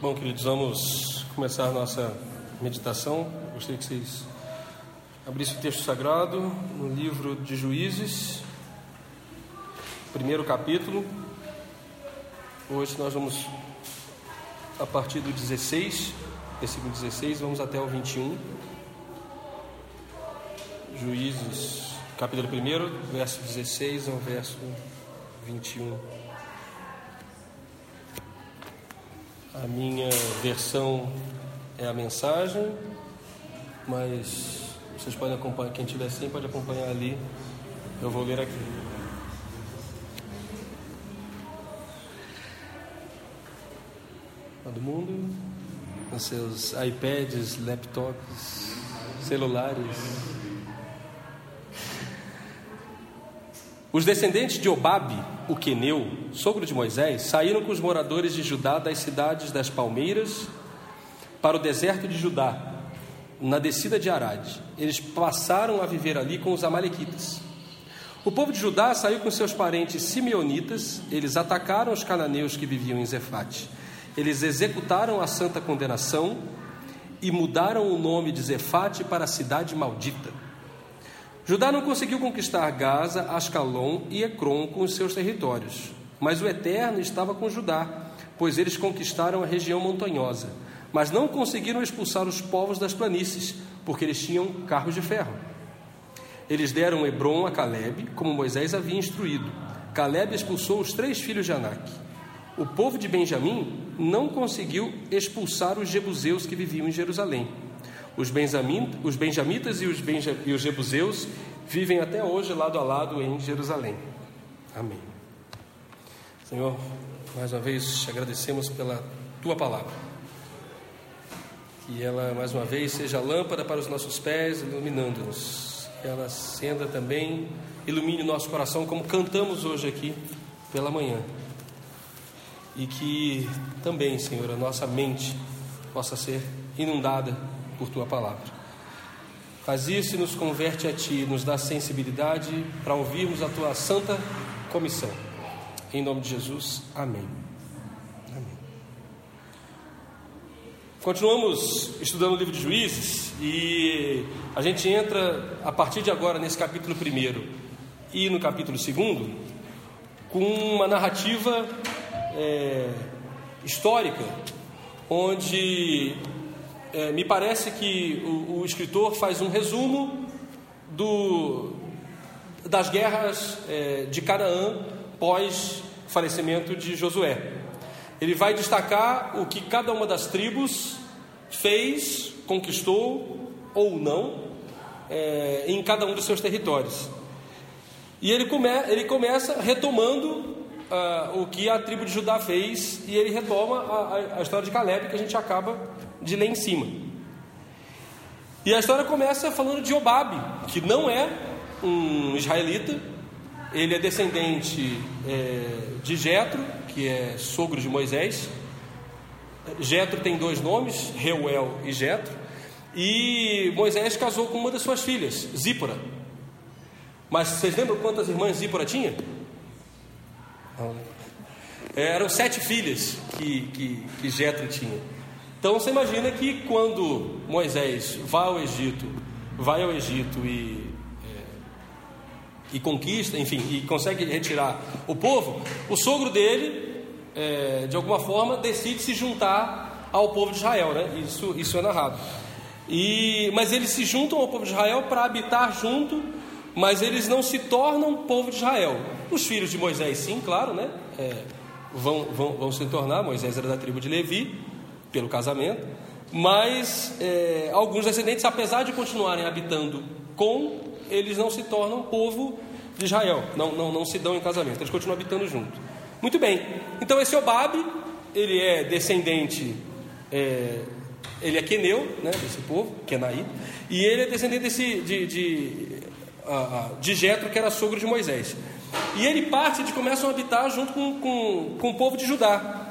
Bom, queridos, vamos começar a nossa meditação. Gostaria que vocês abrissem o texto sagrado no livro de Juízes, primeiro capítulo. Hoje nós vamos a partir do 16, versículo 16, vamos até o 21. Juízes, capítulo 1, verso 16 ao verso 21. A minha versão é a mensagem, mas vocês podem acompanhar, quem tiver sim pode acompanhar ali. Eu vou ler aqui. Todo mundo com seus iPads, laptops, celulares. Os descendentes de Obabe, o queneu, sogro de Moisés, saíram com os moradores de Judá das cidades das palmeiras para o deserto de Judá, na descida de Arad. Eles passaram a viver ali com os amalequitas. O povo de Judá saiu com seus parentes simeonitas, eles atacaram os cananeus que viviam em Zefate. Eles executaram a santa condenação e mudaram o nome de Zefate para a cidade maldita. Judá não conseguiu conquistar Gaza, Ascalon e Ecrom com os seus territórios, mas o Eterno estava com Judá, pois eles conquistaram a região montanhosa, mas não conseguiram expulsar os povos das planícies, porque eles tinham carros de ferro. Eles deram Hebron a Caleb, como Moisés havia instruído. Caleb expulsou os três filhos de Anak. O povo de Benjamim não conseguiu expulsar os jebuseus que viviam em Jerusalém. Os, os benjamitas e os, benja, e os jebuseus vivem até hoje lado a lado em Jerusalém. Amém. Senhor, mais uma vez te agradecemos pela tua palavra. Que ela, mais uma vez, seja lâmpada para os nossos pés, iluminando-nos. Que ela acenda também, ilumine o nosso coração, como cantamos hoje aqui pela manhã. E que também, Senhor, a nossa mente possa ser inundada por tua palavra. Faz isso e nos converte a ti, nos dá sensibilidade para ouvirmos a tua santa comissão. Em nome de Jesus, amém. amém. Continuamos estudando o livro de Juízes e a gente entra a partir de agora nesse capítulo primeiro e no capítulo segundo com uma narrativa é, histórica onde é, me parece que o, o, escritor faz um resumo do, das guerras é, de Canaã pós falecimento de Josué. Ele vai destacar o que cada uma das tribos fez, conquistou ou não é, em cada um dos seus territórios. E ele, come, ele começa retomando uh, o que a tribo de Judá fez e ele retoma a, a história de Caleb que a gente acaba de ler em cima. E a história começa falando de Obabe, que não é um israelita, ele é descendente é, de Jetro, que é sogro de Moisés. Jetro tem dois nomes, Reuel e Jetro. E Moisés casou com uma das suas filhas, Zípora. Mas vocês lembram quantas irmãs Zípora tinha? É, eram sete filhas que, que, que Jetro tinha. Então você imagina que quando Moisés vai ao Egito, vai ao Egito e, é, e conquista, enfim, e consegue retirar o povo, o sogro dele, é, de alguma forma, decide se juntar ao povo de Israel, né? Isso, isso é narrado. E, mas eles se juntam ao povo de Israel para habitar junto, mas eles não se tornam povo de Israel. Os filhos de Moisés, sim, claro, né? É, vão, vão, vão se tornar. Moisés era da tribo de Levi, pelo casamento, mas é, alguns descendentes, apesar de continuarem habitando com, eles não se tornam povo de Israel, não, não, não se dão em casamento, eles continuam habitando junto. Muito bem, então esse Obabe, ele é descendente, é, ele é queneu, né, desse povo, Kenaí, e ele é descendente desse, de, de, de Jetro, que era sogro de Moisés. E ele parte de começam a habitar junto com, com, com o povo de Judá.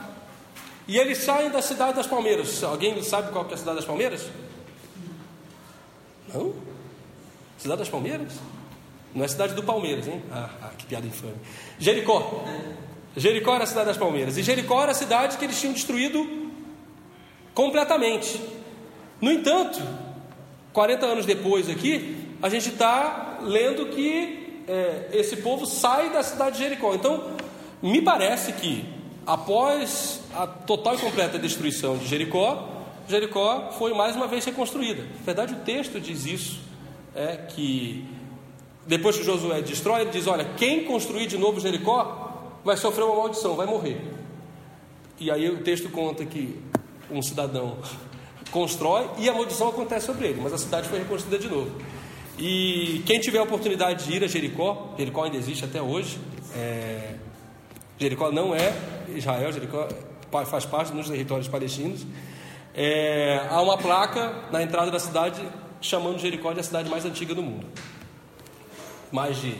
E eles saem da cidade das Palmeiras. Alguém sabe qual que é a cidade das Palmeiras? Não? Cidade das Palmeiras? Não é cidade do Palmeiras, hein? Ah, ah, que piada infame. Jericó. Jericó era a cidade das Palmeiras. E Jericó era a cidade que eles tinham destruído completamente. No entanto, 40 anos depois aqui, a gente está lendo que é, esse povo sai da cidade de Jericó. Então, me parece que após a total e completa destruição de Jericó, Jericó foi mais uma vez reconstruída. Na verdade, o texto diz isso, é que depois que Josué destrói, ele diz: Olha, quem construir de novo Jericó vai sofrer uma maldição, vai morrer. E aí o texto conta que um cidadão constrói e a maldição acontece sobre ele, mas a cidade foi reconstruída de novo. E quem tiver a oportunidade de ir a Jericó, Jericó ainda existe até hoje. É, Jericó não é Israel, Jericó faz parte dos territórios palestinos. É, há uma placa na entrada da cidade chamando Jericó de a cidade mais antiga do mundo mais de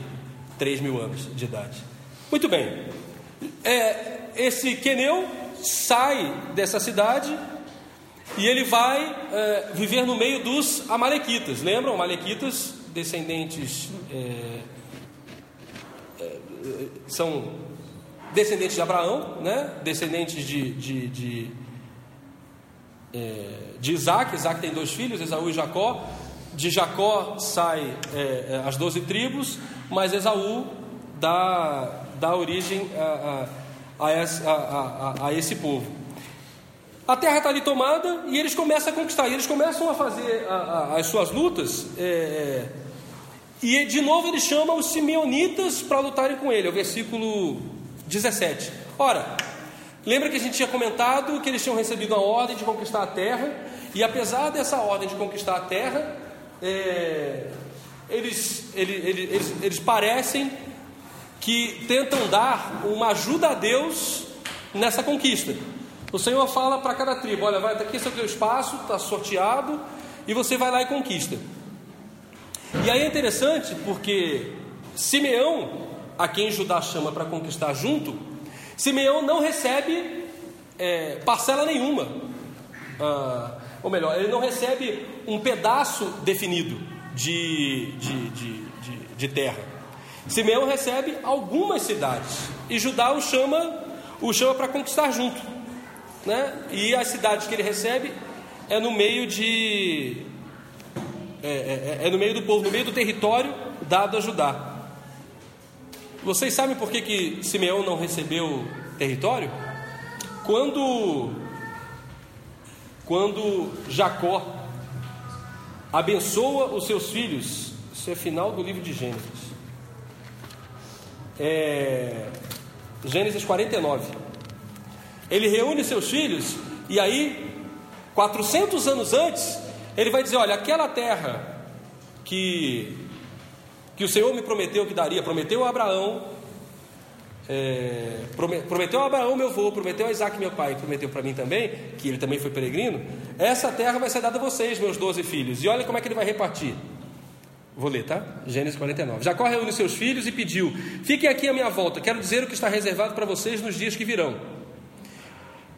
3 mil anos de idade. Muito bem, é, esse Queneu sai dessa cidade e ele vai é, viver no meio dos Amalequitas. Lembram? Amalequitas, descendentes. É, é, são descendentes de Abraão, né? descendentes de, de, de, é, de Isaac. Isaac tem dois filhos, Esaú e Jacó. De Jacó sai é, é, as doze tribos, mas Esaú dá, dá origem a, a, a, a esse povo. A terra está ali tomada e eles começam a conquistar, e eles começam a fazer as suas lutas. É, é, e de novo ele chama os simeonitas para lutarem com ele, é o versículo 17. Ora, lembra que a gente tinha comentado que eles tinham recebido a ordem de conquistar a terra, e apesar dessa ordem de conquistar a terra, é, eles, eles, eles, eles parecem que tentam dar uma ajuda a Deus nessa conquista. O Senhor fala para cada tribo: olha, vai, aqui esse é o teu espaço, está sorteado, e você vai lá e conquista. E aí é interessante porque Simeão, a quem Judá chama para conquistar junto, Simeão não recebe é, parcela nenhuma. Ah, ou melhor, ele não recebe um pedaço definido de, de, de, de, de terra. Simeão recebe algumas cidades e Judá o chama o chama para conquistar junto, né? E as cidades que ele recebe é no meio de é, é, é, é no meio do povo, no meio do território dado a Judá. Vocês sabem por que, que Simeão não recebeu território? Quando quando Jacó abençoa os seus filhos, isso é final do livro de Gênesis. É, Gênesis 49. Ele reúne seus filhos e aí, 400 anos antes, ele vai dizer: Olha, aquela terra que, que o Senhor me prometeu que daria, prometeu a Abraão, é, prometeu a Abraão, meu avô, prometeu a Isaac, meu pai, prometeu para mim também, que ele também foi peregrino. Essa terra vai ser dada a vocês, meus doze filhos. E olha como é que ele vai repartir. Vou ler, tá? Gênesis 49. Jacó reúne seus filhos e pediu: Fiquem aqui à minha volta, quero dizer o que está reservado para vocês nos dias que virão.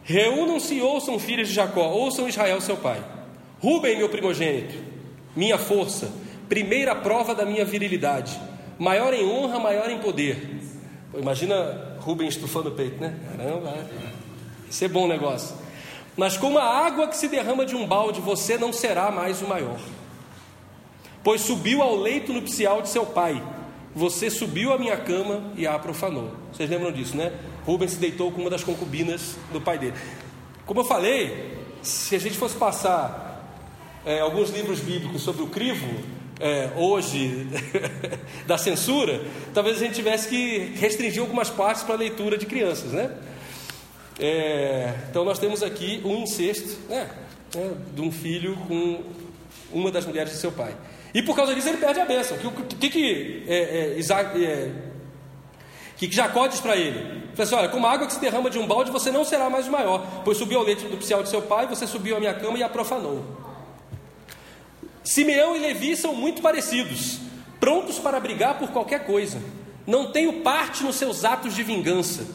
Reúnam-se e ouçam, filhos de Jacó, ouçam Israel, seu pai. Rubem, meu primogênito, minha força, primeira prova da minha virilidade, maior em honra, maior em poder. Imagina Rubens estufando o peito, né? Caramba, isso é bom negócio. Mas como a água que se derrama de um balde, você não será mais o maior. Pois subiu ao leito nupcial de seu pai, você subiu à minha cama e a profanou. Vocês lembram disso, né? Rubens se deitou com uma das concubinas do pai dele. Como eu falei, se a gente fosse passar é, alguns livros bíblicos sobre o crivo, é, hoje da censura, talvez a gente tivesse que restringir algumas partes para a leitura de crianças, né? É, então nós temos aqui um incesto né, né, de um filho com uma das mulheres de seu pai. E por causa disso ele perde a bênção. O que, que, que, é, é, Isaac, é, que, que Jacó diz para ele? Ele assim, olha, como a água que se derrama de um balde, você não será mais o maior, pois subiu ao leito nupcial de seu pai, você subiu à minha cama e a profanou. Simeão e Levi são muito parecidos, prontos para brigar por qualquer coisa. Não tenho parte nos seus atos de vingança,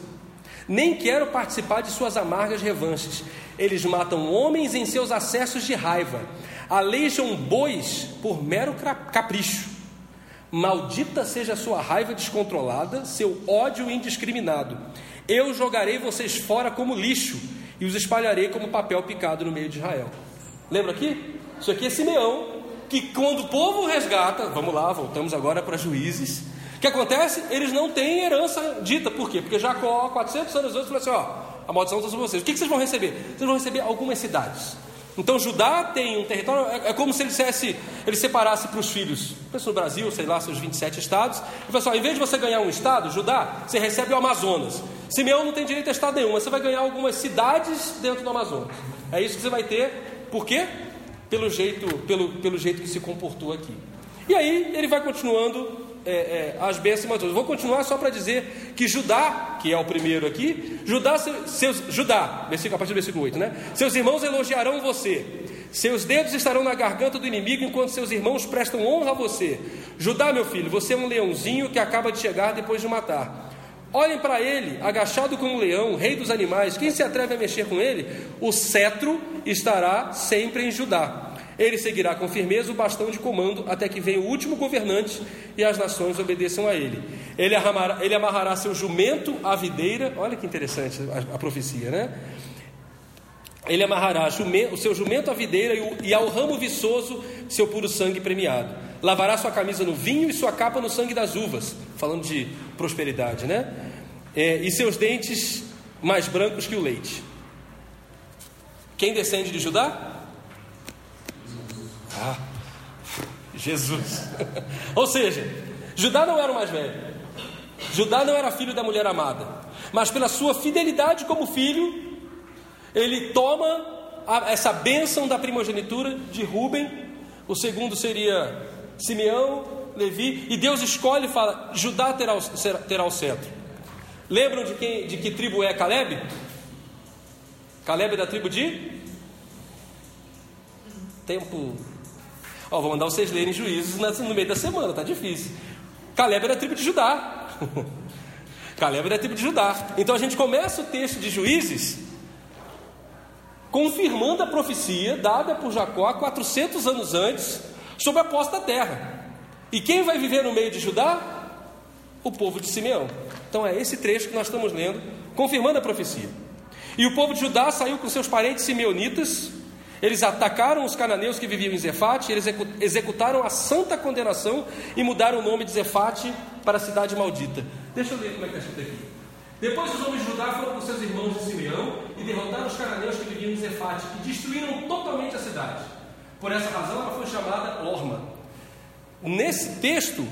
nem quero participar de suas amargas revanches. Eles matam homens em seus acessos de raiva, aleijam bois por mero capricho. Maldita seja a sua raiva descontrolada, seu ódio indiscriminado. Eu jogarei vocês fora como lixo e os espalharei como papel picado no meio de Israel. Lembra aqui? Isso aqui é Simeão, que quando o povo resgata, vamos lá, voltamos agora para juízes. O que acontece? Eles não têm herança dita, por quê? Porque Jacó, 400 anos antes, falou assim: ó, a maldição está sobre vocês. O que, vocês vão receber? Vocês vão receber algumas cidades. Então Judá tem um território, é, é como se ele dissesse, ele separasse para os filhos, pensa no Brasil, sei lá, seus 27 estados, e pessoal, em vez de você ganhar um estado, Judá, você recebe o Amazonas. Simeão não tem direito a estado nenhum, mas você vai ganhar algumas cidades dentro do Amazonas. É isso que você vai ter, por quê? Pelo jeito, pelo, pelo jeito que se comportou aqui. E aí ele vai continuando é, é, as bênçãos Vou continuar só para dizer que Judá, que é o primeiro aqui, Judá, seus, Judá, versículo, a partir do versículo 8, né? Seus irmãos elogiarão você, seus dedos estarão na garganta do inimigo enquanto seus irmãos prestam honra a você. Judá, meu filho, você é um leãozinho que acaba de chegar depois de matar. Olhem para ele, agachado como um leão, rei dos animais. Quem se atreve a mexer com ele? O cetro estará sempre em Judá. Ele seguirá com firmeza o bastão de comando até que venha o último governante e as nações obedeçam a ele. Ele amarrará, ele amarrará seu jumento à videira. Olha que interessante a, a profecia, né? Ele amarrará o seu jumento à videira e, ao ramo viçoso seu puro sangue premiado. Lavará sua camisa no vinho e sua capa no sangue das uvas. Falando de prosperidade, né? É, e seus dentes mais brancos que o leite. Quem descende de Judá? Ah, Jesus. Ou seja, Judá não era o mais velho. Judá não era filho da mulher amada. Mas pela sua fidelidade como filho, ele toma a, essa bênção da primogenitura de Ruben. O segundo seria Simeão, Levi. E Deus escolhe e fala: Judá terá o, terá o cetro. Lembram de, quem, de que tribo é Caleb? Caleb é da tribo de? Tempo Ó, vou mandar vocês lerem juízes no meio da semana, tá difícil. Caleb era tribo de Judá. Caleb era tribo de Judá. Então a gente começa o texto de juízes confirmando a profecia dada por Jacó 400 anos antes sobre a posta da terra. E quem vai viver no meio de Judá? O povo de Simeão. Então é esse trecho que nós estamos lendo, confirmando a profecia. E o povo de Judá saiu com seus parentes simeonitas eles atacaram os cananeus que viviam em Zefate, eles executaram a santa condenação e mudaram o nome de Zefate para a cidade maldita. Deixa eu ler como é que está escrito aqui. Depois os homens de Judá foram com seus irmãos de Simeão e derrotaram os cananeus que viviam em Zefate e destruíram totalmente a cidade. Por essa razão ela foi chamada Orma. Nesse texto,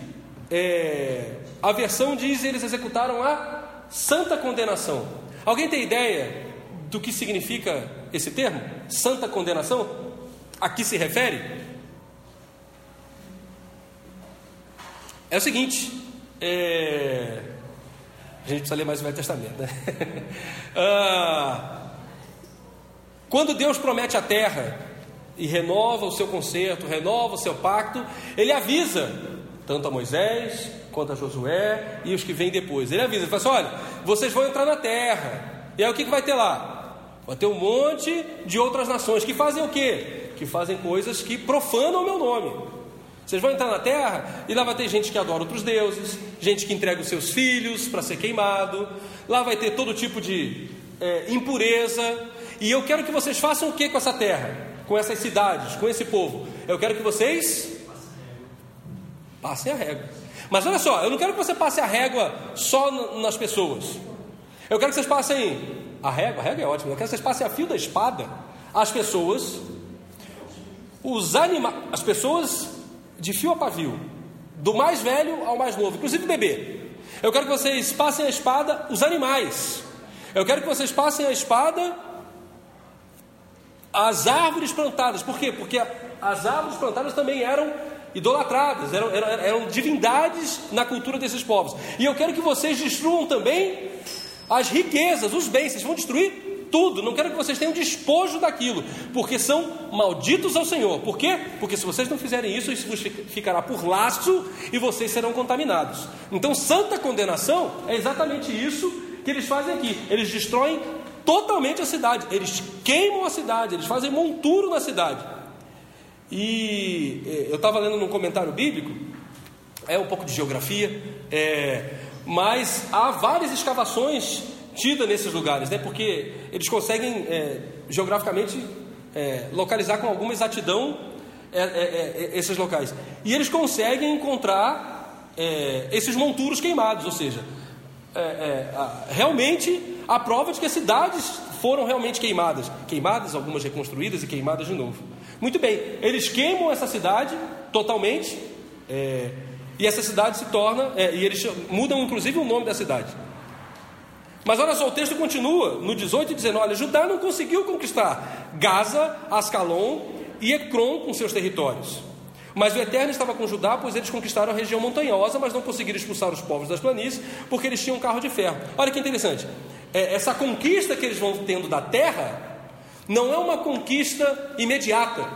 é, a versão diz eles executaram a santa condenação. Alguém tem ideia do que significa esse termo? Santa condenação? A que se refere? É o seguinte, é... a gente precisa ler mais o Velho Testamento, né? ah, quando Deus promete a terra e renova o seu concerto, renova o seu pacto, ele avisa tanto a Moisés quanto a Josué e os que vêm depois. Ele avisa, ele fala assim: olha, vocês vão entrar na terra. E aí o que, que vai ter lá? Vai ter um monte de outras nações que fazem o quê? Que fazem coisas que profanam o meu nome. Vocês vão entrar na terra e lá vai ter gente que adora outros deuses, gente que entrega os seus filhos para ser queimado, lá vai ter todo tipo de é, impureza. E eu quero que vocês façam o que com essa terra, com essas cidades, com esse povo? Eu quero que vocês passem a régua. Mas olha só, eu não quero que você passe a régua só nas pessoas. Eu quero que vocês passem a régua, a régua é ótima, eu quero que vocês passem a fio da espada as pessoas, os animais, as pessoas de fio a pavio, do mais velho ao mais novo, inclusive bebê. Eu quero que vocês passem a espada os animais. Eu quero que vocês passem a espada as árvores plantadas. Por quê? Porque as árvores plantadas também eram idolatradas, eram, eram, eram divindades na cultura desses povos. E eu quero que vocês destruam também as riquezas, os bens, vocês vão destruir tudo. Não quero que vocês tenham despojo daquilo, porque são malditos ao Senhor. Por quê? Porque se vocês não fizerem isso, isso vos ficará por laço e vocês serão contaminados. Então, santa condenação é exatamente isso que eles fazem aqui. Eles destroem totalmente a cidade, eles queimam a cidade, eles fazem monturo na cidade. E é, eu estava lendo num comentário bíblico, é um pouco de geografia, é, mas há várias escavações tida nesses lugares, né? porque eles conseguem é, geograficamente é, localizar com alguma exatidão é, é, é esses locais. E eles conseguem encontrar é, esses monturos queimados, ou seja, realmente a prova de que as cidades foram realmente queimadas. Queimadas, algumas reconstruídas e queimadas de novo. Muito bem, eles queimam essa cidade totalmente, e essa cidade se torna, e eles mudam inclusive o nome da cidade. Mas olha só, o texto continua no 18 dizendo: Olha, Judá não conseguiu conquistar Gaza, Ascalon e Ecrom com seus territórios. Mas o Eterno estava com Judá, pois eles conquistaram a região montanhosa, mas não conseguiram expulsar os povos das planícies, porque eles tinham um carro de ferro. Olha que interessante. É, essa conquista que eles vão tendo da terra não é uma conquista imediata.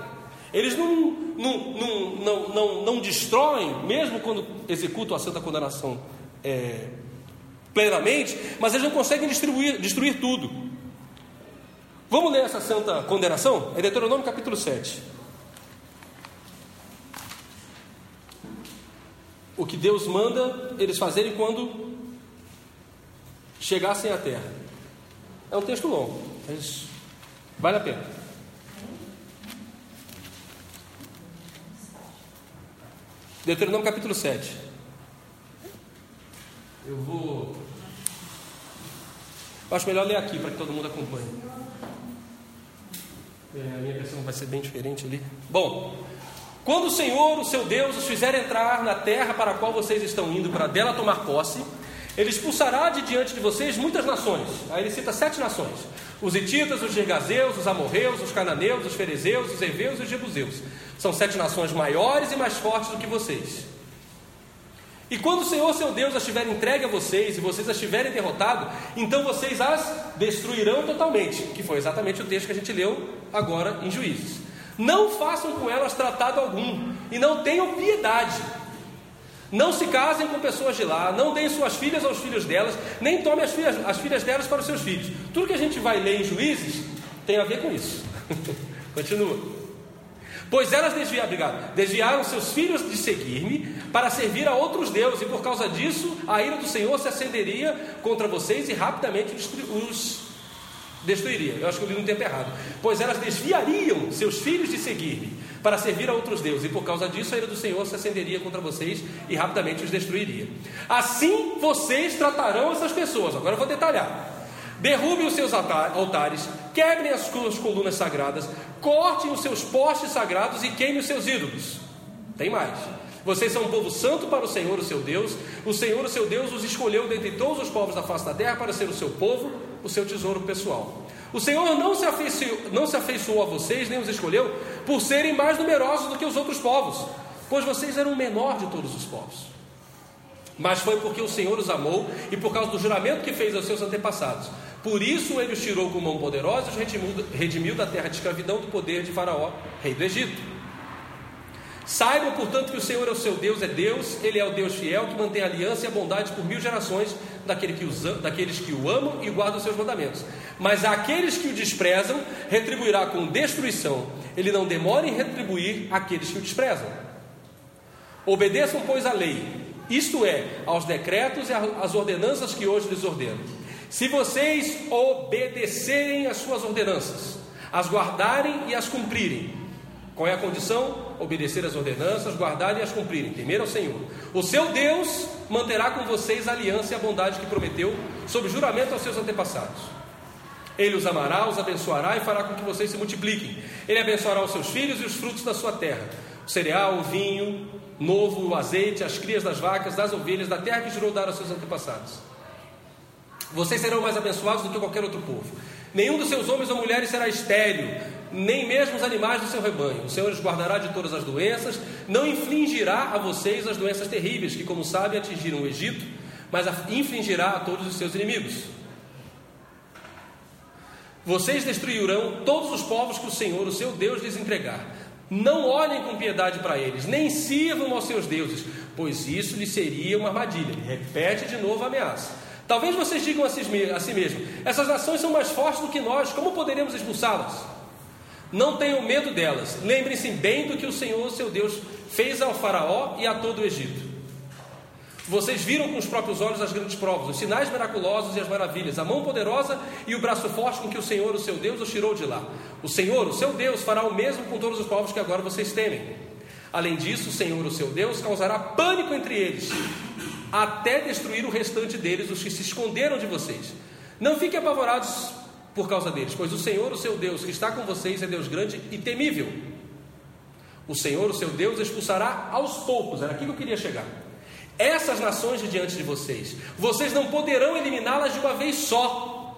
Eles não, não, não, não, não, não destroem, mesmo quando executam a santa condenação é, plenamente, mas eles não conseguem destruir, destruir tudo. Vamos ler essa santa condenação? É Deuteronômio capítulo 7. O que Deus manda eles fazerem quando chegassem à terra. É um texto longo, mas vale a pena. Deuteronômio capítulo 7. Eu vou. Eu acho melhor ler aqui para que todo mundo acompanhe. É, a minha versão vai ser bem diferente ali. Bom, quando o Senhor, o seu Deus, os fizer entrar na terra para a qual vocês estão indo, para dela tomar posse, ele expulsará de diante de vocês muitas nações. Aí ele cita sete nações: os Hititas, os Gergazeus, os Amorreus, os Cananeus, os Ferezeus, os Eveus e os Jebuseus. São sete nações maiores e mais fortes do que vocês. E quando o Senhor seu Deus as tiver entregue a vocês e vocês as tiverem derrotado, então vocês as destruirão totalmente, que foi exatamente o texto que a gente leu agora em Juízes. Não façam com elas tratado algum e não tenham piedade. Não se casem com pessoas de lá, não deem suas filhas aos filhos delas, nem tomem as filhas, as filhas delas para os seus filhos. Tudo que a gente vai ler em Juízes tem a ver com isso. Continua. Pois elas desviaram, obrigado, desviaram seus filhos de seguir-me para servir a outros deuses, e por causa disso a ira do Senhor se acenderia contra vocês e rapidamente os destruiria. Eu acho que eu li no tempo errado. Pois elas desviariam seus filhos de seguir-me para servir a outros deuses, e por causa disso a ira do Senhor se acenderia contra vocês e rapidamente os destruiria. Assim vocês tratarão essas pessoas. Agora eu vou detalhar. Derrubem os seus altares, quebrem as suas colunas sagradas, cortem os seus postes sagrados e queimem os seus ídolos. Tem mais. Vocês são um povo santo para o Senhor, o seu Deus. O Senhor, o seu Deus, os escolheu dentre todos os povos da face da terra para ser o seu povo, o seu tesouro pessoal. O Senhor não se, afeiçoou, não se afeiçoou a vocês, nem os escolheu, por serem mais numerosos do que os outros povos, pois vocês eram o menor de todos os povos. Mas foi porque o Senhor os amou e por causa do juramento que fez aos seus antepassados. Por isso ele os tirou com mão poderosa e os redimiu, da terra de escravidão do poder de Faraó, rei do Egito. Saibam, portanto, que o Senhor é o seu Deus, é Deus, Ele é o Deus fiel que mantém a aliança e a bondade por mil gerações daquele que os, daqueles que o amam e guardam os seus mandamentos. Mas aqueles que o desprezam, retribuirá com destruição. Ele não demora em retribuir aqueles que o desprezam. Obedeçam, pois, a lei, isto é, aos decretos e às ordenanças que hoje lhes ordeno. Se vocês obedecerem às suas ordenanças, as guardarem e as cumprirem, qual é a condição? Obedecer às ordenanças, guardarem e as cumprirem, temer ao Senhor. O seu Deus manterá com vocês a aliança e a bondade que prometeu, sob juramento aos seus antepassados. Ele os amará, os abençoará e fará com que vocês se multipliquem. Ele abençoará os seus filhos e os frutos da sua terra: o cereal, o vinho novo, o azeite, as crias das vacas, das ovelhas, da terra que jurou dar aos seus antepassados. Vocês serão mais abençoados do que qualquer outro povo. Nenhum dos seus homens ou mulheres será estéril, nem mesmo os animais do seu rebanho. O Senhor os guardará de todas as doenças, não infligirá a vocês as doenças terríveis que, como sabem, atingiram o Egito, mas infligirá a todos os seus inimigos. Vocês destruirão todos os povos que o Senhor, o seu Deus, lhes entregar. Não olhem com piedade para eles, nem sirvam aos seus deuses, pois isso lhes seria uma armadilha. Ele repete de novo a ameaça. Talvez vocês digam a si, mesmos: essas nações são mais fortes do que nós, como poderemos expulsá-las? Não tenham medo delas, lembrem-se bem do que o Senhor, seu Deus, fez ao Faraó e a todo o Egito. Vocês viram com os próprios olhos as grandes provas, os sinais miraculosos e as maravilhas, a mão poderosa e o braço forte com que o Senhor, o seu Deus, os tirou de lá. O Senhor, o seu Deus, fará o mesmo com todos os povos que agora vocês temem. Além disso, o Senhor, o seu Deus, causará pânico entre eles, até destruir o restante deles, os que se esconderam de vocês. Não fiquem apavorados por causa deles, pois o Senhor, o seu Deus, que está com vocês, é Deus grande e temível. O Senhor, o seu Deus, expulsará aos poucos, era aqui que eu queria chegar essas nações de diante de vocês. Vocês não poderão eliminá-las de uma vez só,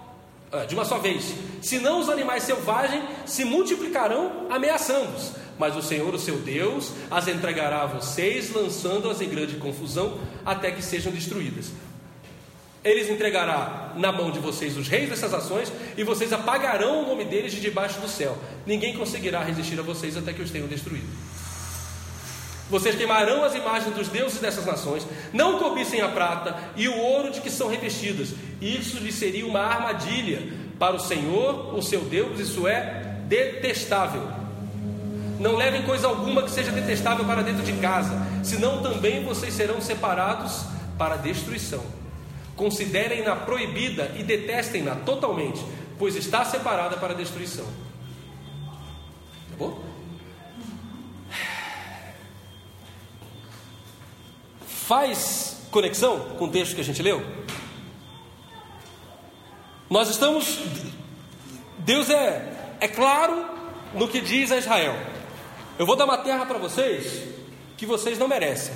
ah, de uma só vez, senão os animais selvagens se multiplicarão ameaçando-os. Mas o Senhor, o seu Deus, as entregará a vocês, lançando-as em grande confusão, até que sejam destruídas. Eles entregará na mão de vocês os reis dessas ações, e vocês apagarão o nome deles de debaixo do céu. Ninguém conseguirá resistir a vocês até que os tenham destruído. Vocês queimarão as imagens dos deuses dessas nações, não cobissem a prata e o ouro de que são revestidas. Isso lhes seria uma armadilha para o Senhor, o seu Deus, isso é detestável. Não levem coisa alguma que seja detestável para dentro de casa, senão também vocês serão separados para destruição. Considerem-na proibida e detestem-na totalmente, pois está separada para destruição. Tá bom? Faz conexão com o texto que a gente leu? Nós estamos. Deus é, é claro no que diz a Israel. Eu vou dar uma terra para vocês que vocês não merecem.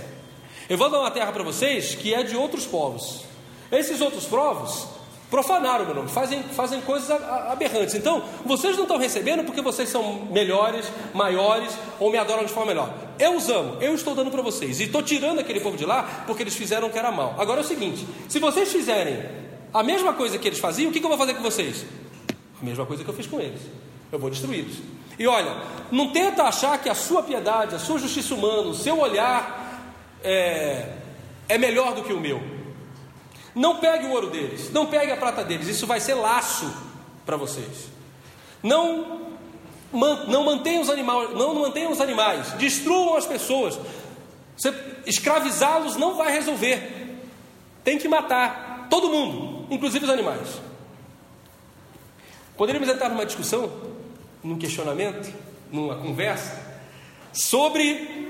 Eu vou dar uma terra para vocês que é de outros povos. Esses outros povos profanaram o meu nome, fazem, fazem coisas aberrantes. Então, vocês não estão recebendo porque vocês são melhores, maiores ou me adoram de forma melhor. Eu os amo, eu estou dando para vocês e estou tirando aquele povo de lá porque eles fizeram o que era mal. Agora é o seguinte: se vocês fizerem a mesma coisa que eles faziam, o que, que eu vou fazer com vocês? A mesma coisa que eu fiz com eles. Eu vou destruí-los. E olha, não tenta achar que a sua piedade, a sua justiça humana, o seu olhar é, é melhor do que o meu. Não pegue o ouro deles, não pegue a prata deles, isso vai ser laço para vocês. Não, não mantenham os animais, não mantenham os animais, destruam as pessoas. Escravizá-los não vai resolver. Tem que matar todo mundo, inclusive os animais. Poderíamos entrar numa discussão, num questionamento, numa conversa, sobre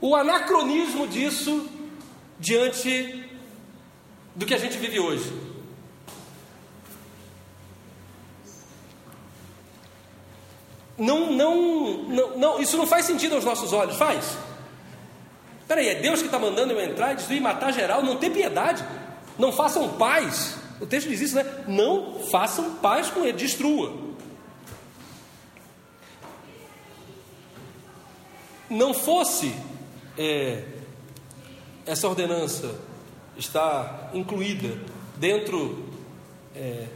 o anacronismo disso diante do que a gente vive hoje. Não, não, não, não, isso não faz sentido aos nossos olhos, faz? Peraí, é Deus que está mandando eu entrar e destruir, matar geral, não ter piedade, não façam paz. O texto diz isso, né? Não façam paz com ele, destrua. Não fosse é, essa ordenança está incluída dentro é, é,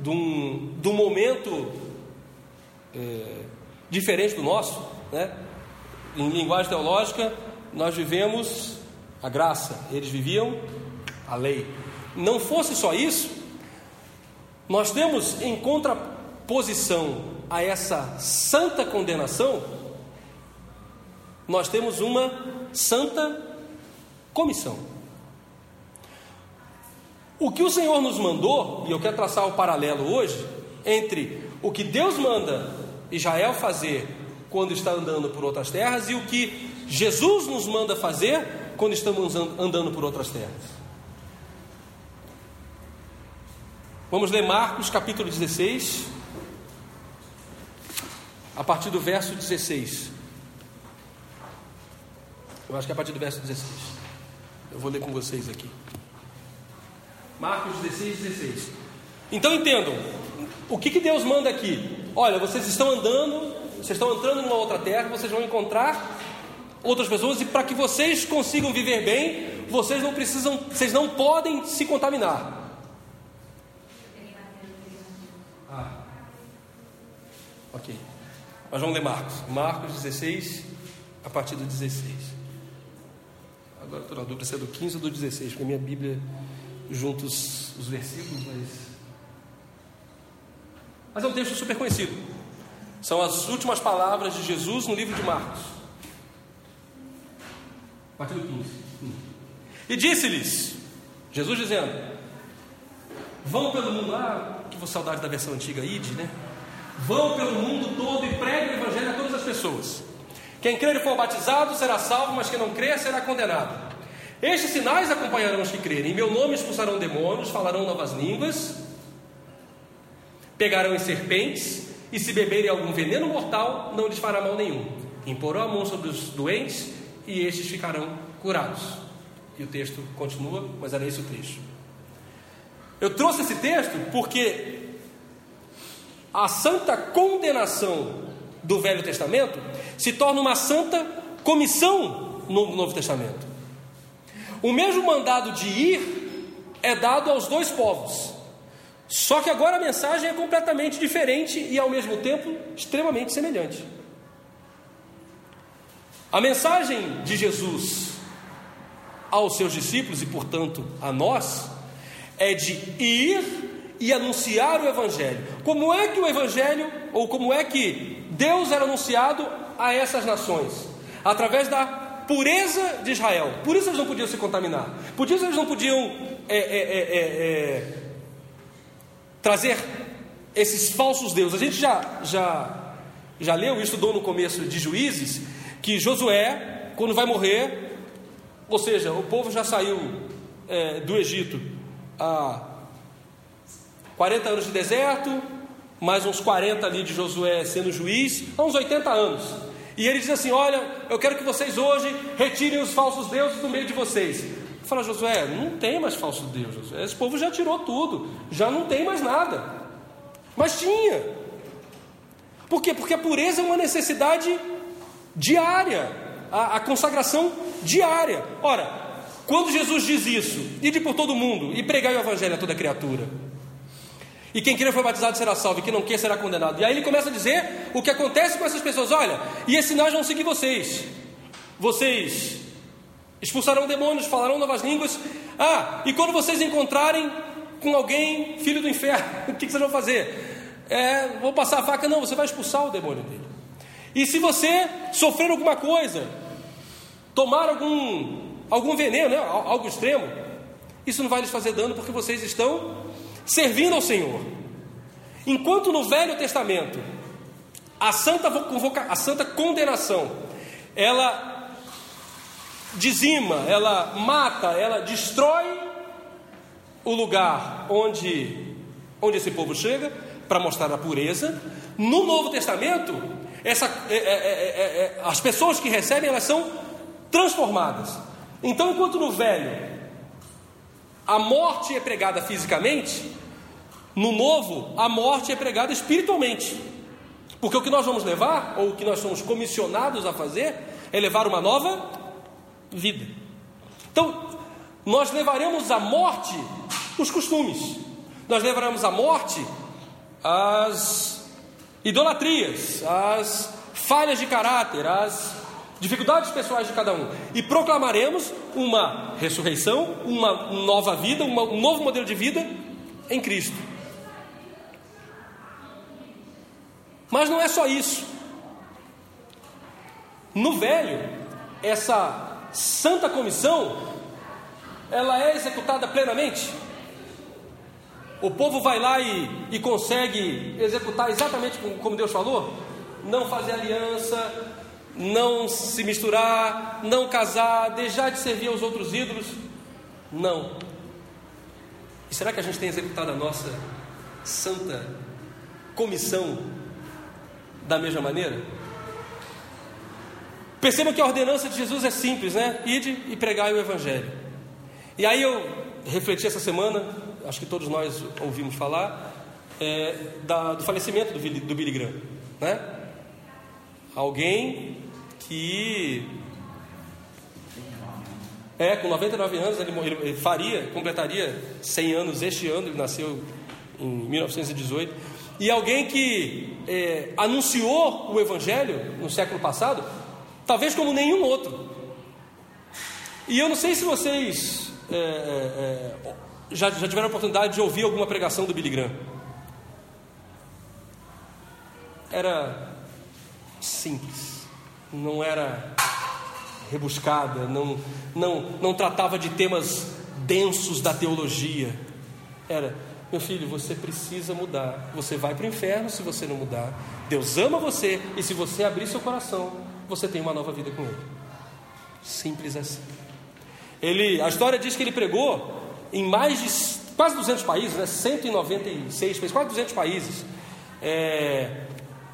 de, um, de um momento é, diferente do nosso, né? em linguagem teológica, nós vivemos a graça, eles viviam a lei. Não fosse só isso, nós temos em contraposição a essa santa condenação, nós temos uma santa comissão. O que o Senhor nos mandou, e eu quero traçar o paralelo hoje, entre o que Deus manda Israel fazer quando está andando por outras terras e o que Jesus nos manda fazer quando estamos andando por outras terras. Vamos ler Marcos capítulo 16, a partir do verso 16. Eu acho que é a partir do verso 16. Eu vou ler com vocês aqui. Marcos 16, 16. Então entendam, o que, que Deus manda aqui? Olha, vocês estão andando, vocês estão entrando numa outra terra, vocês vão encontrar outras pessoas, e para que vocês consigam viver bem, vocês não precisam, vocês não podem se contaminar. Ah, ok. Mas vamos ler Marcos. Marcos 16, a partir do 16. Agora estou na dúvida se é do 15 ou do 16, porque a minha Bíblia junta os, os versículos, mas. Mas é um texto super conhecido. São as últimas palavras de Jesus no livro de Marcos. a partir do 15. E disse-lhes, Jesus dizendo: Vão pelo mundo, ah, que vou saudade da versão antiga, ide, né? Vão pelo mundo todo e preguem o evangelho a todas as pessoas. Quem crer e for batizado será salvo, mas quem não crer será condenado. Estes sinais acompanharão os que crerem. Em meu nome expulsarão demônios, falarão novas línguas, pegarão em serpentes, e se beberem algum veneno mortal, não lhes fará mal nenhum. Imporão a mão sobre os doentes, e estes ficarão curados. E o texto continua, mas era esse o trecho. Eu trouxe esse texto porque a santa condenação do Velho Testamento se torna uma santa comissão no Novo Testamento. O mesmo mandado de ir é dado aos dois povos. Só que agora a mensagem é completamente diferente e ao mesmo tempo extremamente semelhante. A mensagem de Jesus aos seus discípulos e, portanto, a nós, é de ir e anunciar o Evangelho. Como é que o Evangelho, ou como é que Deus era anunciado a essas nações? Através da pureza de Israel. Por isso eles não podiam se contaminar. Por isso eles não podiam é, é, é, é, é trazer esses falsos deuses. A gente já, já, já leu estudou no começo de Juízes que Josué, quando vai morrer, ou seja, o povo já saiu é, do Egito há 40 anos de deserto, mais uns 40 ali de Josué sendo juiz, há uns 80 anos. E ele diz assim: Olha, eu quero que vocês hoje retirem os falsos deuses do meio de vocês. Fala, Josué, não tem mais falso Deus, Josué. Esse povo já tirou tudo, já não tem mais nada. Mas tinha. Por quê? Porque a pureza é uma necessidade diária, a, a consagração diária. Ora, quando Jesus diz isso, ide por todo mundo e pregai o evangelho a toda criatura. E quem crer for batizado será salvo, e quem não quer será condenado. E aí ele começa a dizer o que acontece com essas pessoas: olha, e esses sinais vão seguir vocês. Vocês expulsarão demônios, falarão novas línguas. Ah, e quando vocês encontrarem com alguém, filho do inferno, o que vocês vão fazer? É, vou passar a faca? Não, você vai expulsar o demônio dele. E se você sofrer alguma coisa, tomar algum, algum veneno, né, algo extremo, isso não vai lhes fazer dano porque vocês estão servindo ao Senhor. Enquanto no Velho Testamento a santa, convoca, a santa condenação ela dizima, ela mata, ela destrói o lugar onde, onde esse povo chega para mostrar a pureza. No Novo Testamento, essa, é, é, é, é, as pessoas que recebem elas são transformadas. Então, enquanto no Velho a morte é pregada fisicamente, no novo, a morte é pregada espiritualmente. Porque o que nós vamos levar, ou o que nós somos comissionados a fazer, é levar uma nova vida. Então, nós levaremos à morte os costumes, nós levaremos à morte as idolatrias, as falhas de caráter, as dificuldades pessoais de cada um, e proclamaremos uma ressurreição, uma nova vida, uma, um novo modelo de vida em Cristo. Mas não é só isso. No velho, essa santa comissão, ela é executada plenamente. O povo vai lá e, e consegue executar exatamente como Deus falou: não fazer aliança, não se misturar, não casar, deixar de servir aos outros ídolos. Não. E será que a gente tem executado a nossa santa comissão da mesma maneira? Percebam que a ordenança de Jesus é simples, né? Ide e pregai o Evangelho. E aí eu refleti essa semana, acho que todos nós ouvimos falar, é, da, do falecimento do, do Billy Graham, né? Alguém que é, com 99 anos ele, ele, faria, completaria 100 anos este ano, ele nasceu em 1918. E alguém que é, anunciou o Evangelho no século passado, talvez como nenhum outro. E eu não sei se vocês é, é, é, já, já tiveram a oportunidade de ouvir alguma pregação do Billy Graham. Era simples, não era rebuscada, não, não, não tratava de temas densos da teologia. Era, meu filho, você precisa mudar. Você vai para o inferno se você não mudar. Deus ama você e se você abrir seu coração, você tem uma nova vida com Ele. Simples assim. Ele, a história diz que ele pregou em mais de quase 200 países, né? 196 países, quase 200 países. É,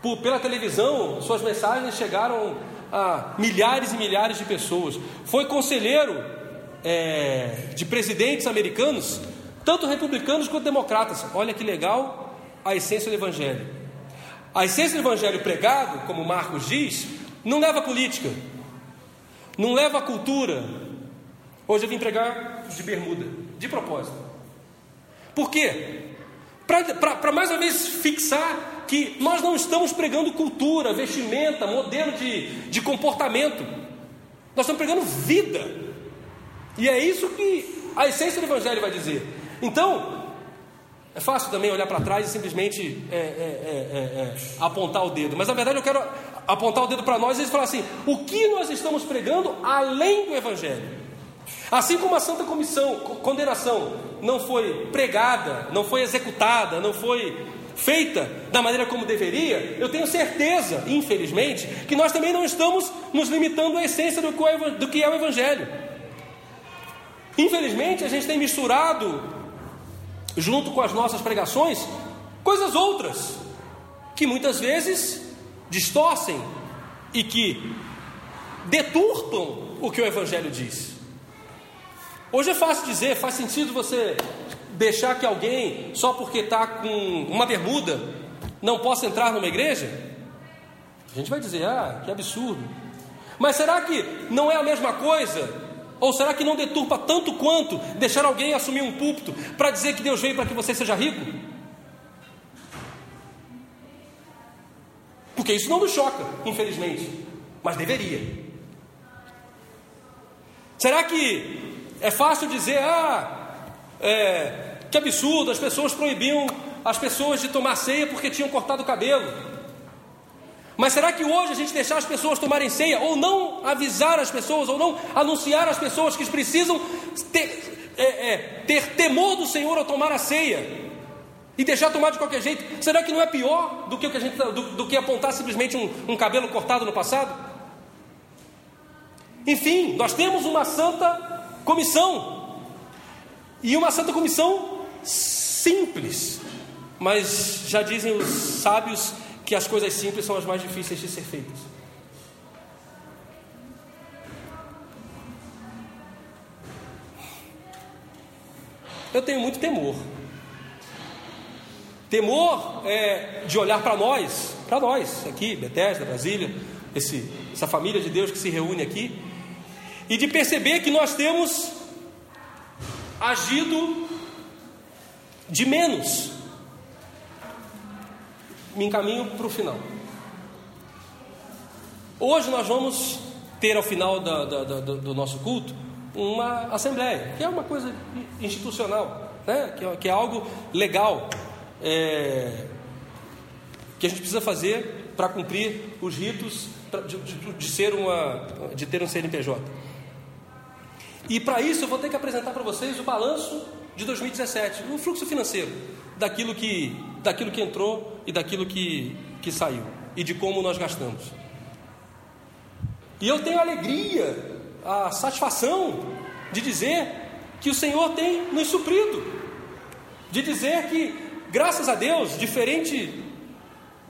por, pela televisão, suas mensagens chegaram a milhares e milhares de pessoas. Foi conselheiro é, de presidentes americanos, tanto republicanos quanto democratas. Olha que legal a essência do Evangelho. A essência do Evangelho pregado, como Marcos diz, não leva a política, não leva a cultura. Hoje eu vim pregar de bermuda, de propósito. Por quê? Para mais uma vez fixar que nós não estamos pregando cultura, vestimenta, modelo de, de comportamento, nós estamos pregando vida, e é isso que a essência do Evangelho vai dizer. Então, é fácil também olhar para trás e simplesmente é, é, é, é, é apontar o dedo, mas na verdade eu quero apontar o dedo para nós e falar assim: o que nós estamos pregando além do Evangelho? Assim como a Santa Comissão, condenação, não foi pregada, não foi executada, não foi feita da maneira como deveria, eu tenho certeza, infelizmente, que nós também não estamos nos limitando à essência do que é o Evangelho. Infelizmente, a gente tem misturado, junto com as nossas pregações, coisas outras, que muitas vezes distorcem e que deturpam o que o Evangelho diz. Hoje é fácil dizer, faz sentido você deixar que alguém, só porque está com uma bermuda, não possa entrar numa igreja? A gente vai dizer, ah, que absurdo. Mas será que não é a mesma coisa? Ou será que não deturpa tanto quanto deixar alguém assumir um púlpito para dizer que Deus veio para que você seja rico? Porque isso não nos choca, infelizmente, mas deveria. Será que é fácil dizer, ah, é, que absurdo, as pessoas proibiam as pessoas de tomar ceia porque tinham cortado o cabelo. Mas será que hoje a gente deixar as pessoas tomarem ceia, ou não avisar as pessoas, ou não anunciar às pessoas que precisam ter, é, é, ter temor do Senhor ao tomar a ceia, e deixar tomar de qualquer jeito, será que não é pior do que, a gente, do, do que apontar simplesmente um, um cabelo cortado no passado? Enfim, nós temos uma santa comissão. E uma santa comissão simples. Mas já dizem os sábios que as coisas simples são as mais difíceis de ser feitas. Eu tenho muito temor. Temor é, de olhar para nós, para nós, aqui, Bethesda, Brasília, esse, essa família de Deus que se reúne aqui, e de perceber que nós temos agido de menos. Me encaminho para o final. Hoje nós vamos ter ao final da, da, da, do nosso culto uma assembleia, que é uma coisa institucional, né? que, é, que é algo legal, é, que a gente precisa fazer para cumprir os ritos de, de, de, ser uma, de ter um CNPJ. E para isso eu vou ter que apresentar para vocês o balanço de 2017, o fluxo financeiro daquilo que, daquilo que entrou e daquilo que, que saiu e de como nós gastamos. E eu tenho a alegria, a satisfação de dizer que o Senhor tem nos suprido, de dizer que, graças a Deus, diferente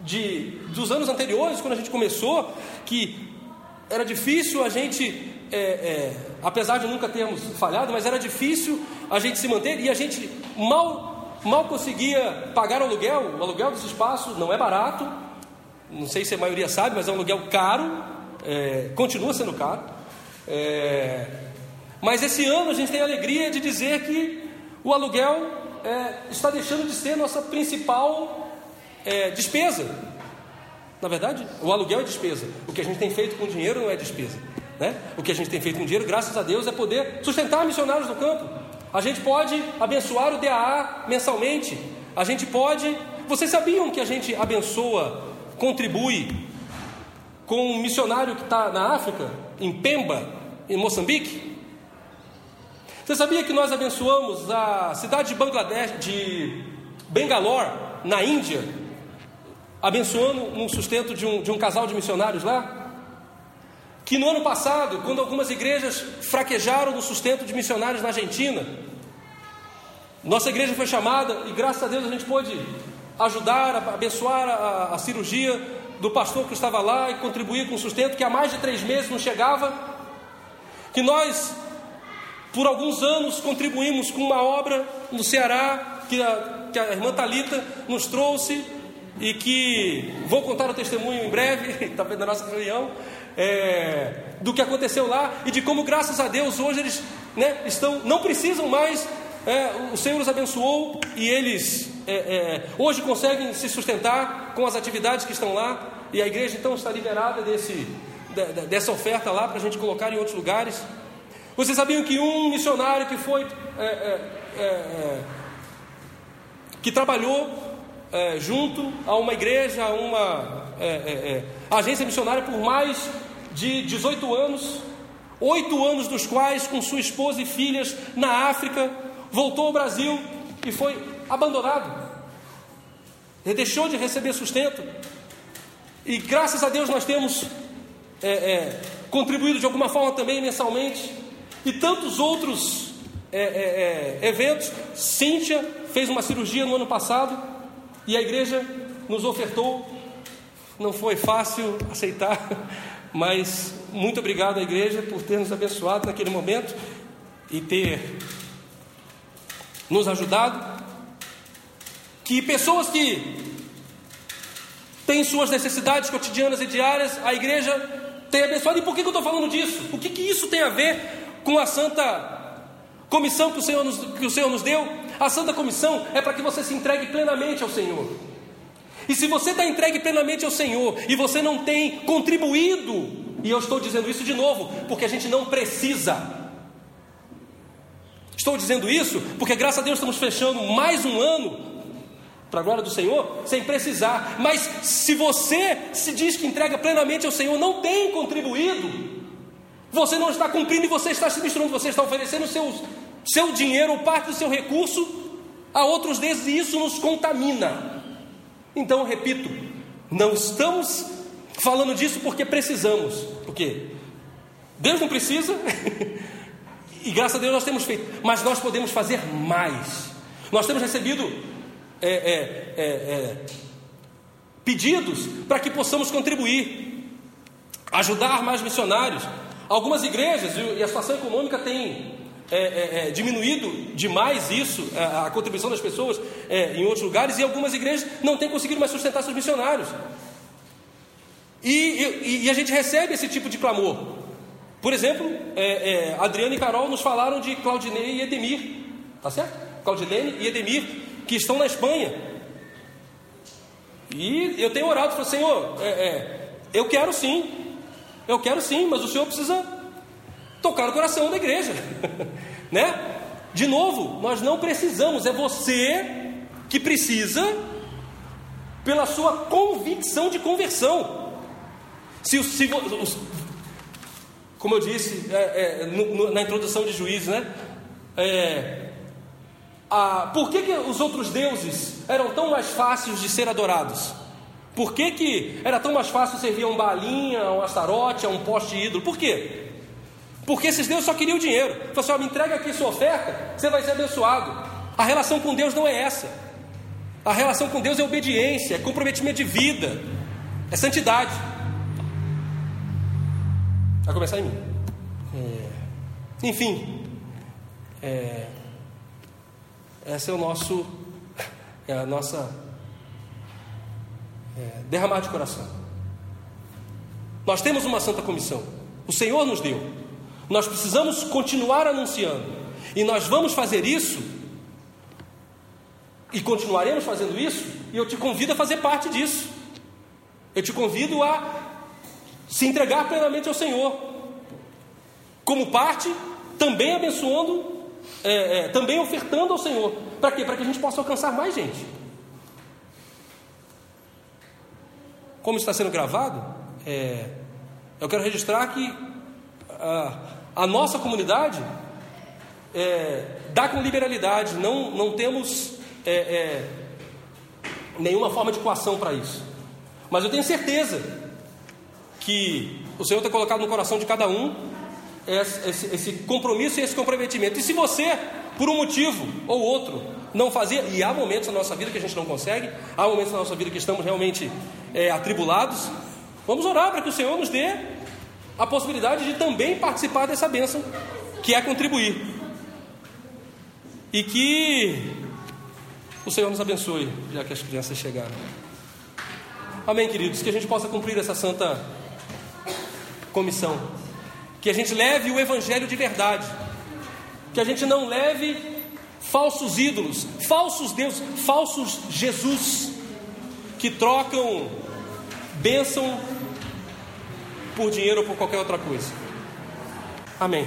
de, dos anos anteriores, quando a gente começou, que era difícil a gente é, é, apesar de nunca termos falhado, mas era difícil a gente se manter e a gente mal, mal conseguia pagar o aluguel. O aluguel desse espaço não é barato, não sei se a maioria sabe, mas é um aluguel caro, é, continua sendo caro. É, mas esse ano a gente tem a alegria de dizer que o aluguel é, está deixando de ser nossa principal é, despesa. Na verdade, o aluguel é despesa. O que a gente tem feito com o dinheiro não é despesa. Né? O que a gente tem feito com dinheiro, graças a Deus, é poder sustentar missionários no campo. A gente pode abençoar o DAA mensalmente. A gente pode. Vocês sabiam que a gente abençoa, contribui com um missionário que está na África, em Pemba, em Moçambique? Você sabia que nós abençoamos a cidade de Bangladesh, de Bangalore, na Índia, abençoando um sustento de um, de um casal de missionários lá? Que no ano passado, quando algumas igrejas fraquejaram no sustento de missionários na Argentina, nossa igreja foi chamada e graças a Deus a gente pôde ajudar, abençoar a, a cirurgia do pastor que estava lá e contribuir com o sustento que há mais de três meses não chegava. Que nós, por alguns anos, contribuímos com uma obra no Ceará que a, que a irmã Talita nos trouxe e que vou contar o testemunho em breve, está vendo a nossa reunião, é, do que aconteceu lá e de como, graças a Deus, hoje eles né, estão, não precisam mais é, o Senhor os abençoou e eles é, é, hoje conseguem se sustentar com as atividades que estão lá, e a igreja então está liberada desse, dessa oferta lá para a gente colocar em outros lugares. Vocês sabiam que um missionário que foi, é, é, é, que trabalhou junto a uma igreja, a uma agência missionária por mais de 18 anos, oito anos dos quais com sua esposa e filhas na África, voltou ao Brasil e foi abandonado. Ele deixou de receber sustento. E graças a Deus nós temos é, é, contribuído de alguma forma também mensalmente. E tantos outros é, é, é eventos. Cíntia fez uma cirurgia no ano passado e a igreja nos ofertou. Não foi fácil aceitar, mas muito obrigado à igreja por ter nos abençoado naquele momento e ter nos ajudado, que pessoas que têm suas necessidades cotidianas e diárias, a igreja tem abençoado. E por que eu estou falando disso? O que, que isso tem a ver com a santa comissão que o, Senhor nos, que o Senhor nos deu? A santa comissão é para que você se entregue plenamente ao Senhor. E se você está entregue plenamente ao Senhor e você não tem contribuído, e eu estou dizendo isso de novo, porque a gente não precisa Estou dizendo isso porque, graças a Deus, estamos fechando mais um ano, para a glória do Senhor, sem precisar. Mas se você se diz que entrega plenamente ao Senhor, não tem contribuído, você não está cumprindo e você está se misturando, você está oferecendo seu, seu dinheiro ou parte do seu recurso a outros deuses e isso nos contamina. Então, repito, não estamos falando disso porque precisamos, porque Deus não precisa. E graças a Deus nós temos feito, mas nós podemos fazer mais. Nós temos recebido é, é, é, é pedidos para que possamos contribuir, ajudar mais missionários. Algumas igrejas, e a situação econômica tem é, é, diminuído demais isso, a, a contribuição das pessoas em outros lugares, e algumas igrejas não têm conseguido mais sustentar seus missionários. E, e, e a gente recebe esse tipo de clamor. Por exemplo, é, é, Adriano e Carol nos falaram de Claudinei e Edemir, tá certo? Claudinei e Edemir, que estão na Espanha. E eu tenho orado, falei, Senhor, é, é, eu quero sim, eu quero sim, mas o Senhor precisa tocar no coração da igreja, né? De novo, nós não precisamos, é você que precisa, pela sua convicção de conversão. Se, se, como eu disse é, é, no, no, na introdução de Juízes, né? É, a, por que, que os outros deuses eram tão mais fáceis de ser adorados? Por que, que era tão mais fácil servir a um balinha, a um astarote, a um poste ídolo? Por quê? Porque esses deuses só queriam dinheiro. Falaram assim: ó, me entrega aqui sua oferta, você vai ser abençoado. A relação com Deus não é essa. A relação com Deus é obediência, é comprometimento de vida, é santidade. Vai começar em mim. É, enfim, é, esse é o nosso, é a nossa é, derramar de coração. Nós temos uma santa comissão. O Senhor nos deu. Nós precisamos continuar anunciando. E nós vamos fazer isso. E continuaremos fazendo isso. E eu te convido a fazer parte disso. Eu te convido a se entregar plenamente ao Senhor, como parte, também abençoando, é, é, também ofertando ao Senhor. Para quê? Para que a gente possa alcançar mais gente. Como está sendo gravado, é, eu quero registrar que a, a nossa comunidade é, dá com liberalidade, não, não temos é, é, nenhuma forma de coação para isso. Mas eu tenho certeza que o Senhor tem colocado no coração de cada um esse, esse, compromisso e esse comprometimento. E se você, por um motivo ou outro, não fazia, e há momentos na nossa vida que a gente não consegue, há momentos na nossa vida que estamos realmente é, atribulados, vamos orar para que o Senhor nos dê a possibilidade de também participar dessa bênção, que é contribuir. E que o Senhor nos abençoe, já que as crianças chegaram. Amém, queridos. Que a gente possa cumprir essa santa comissão. Que a gente leve o Evangelho de verdade. Que a gente não leve falsos ídolos, falsos deuses, falsos Jesus, que trocam bênção por dinheiro ou por qualquer outra coisa. Amém.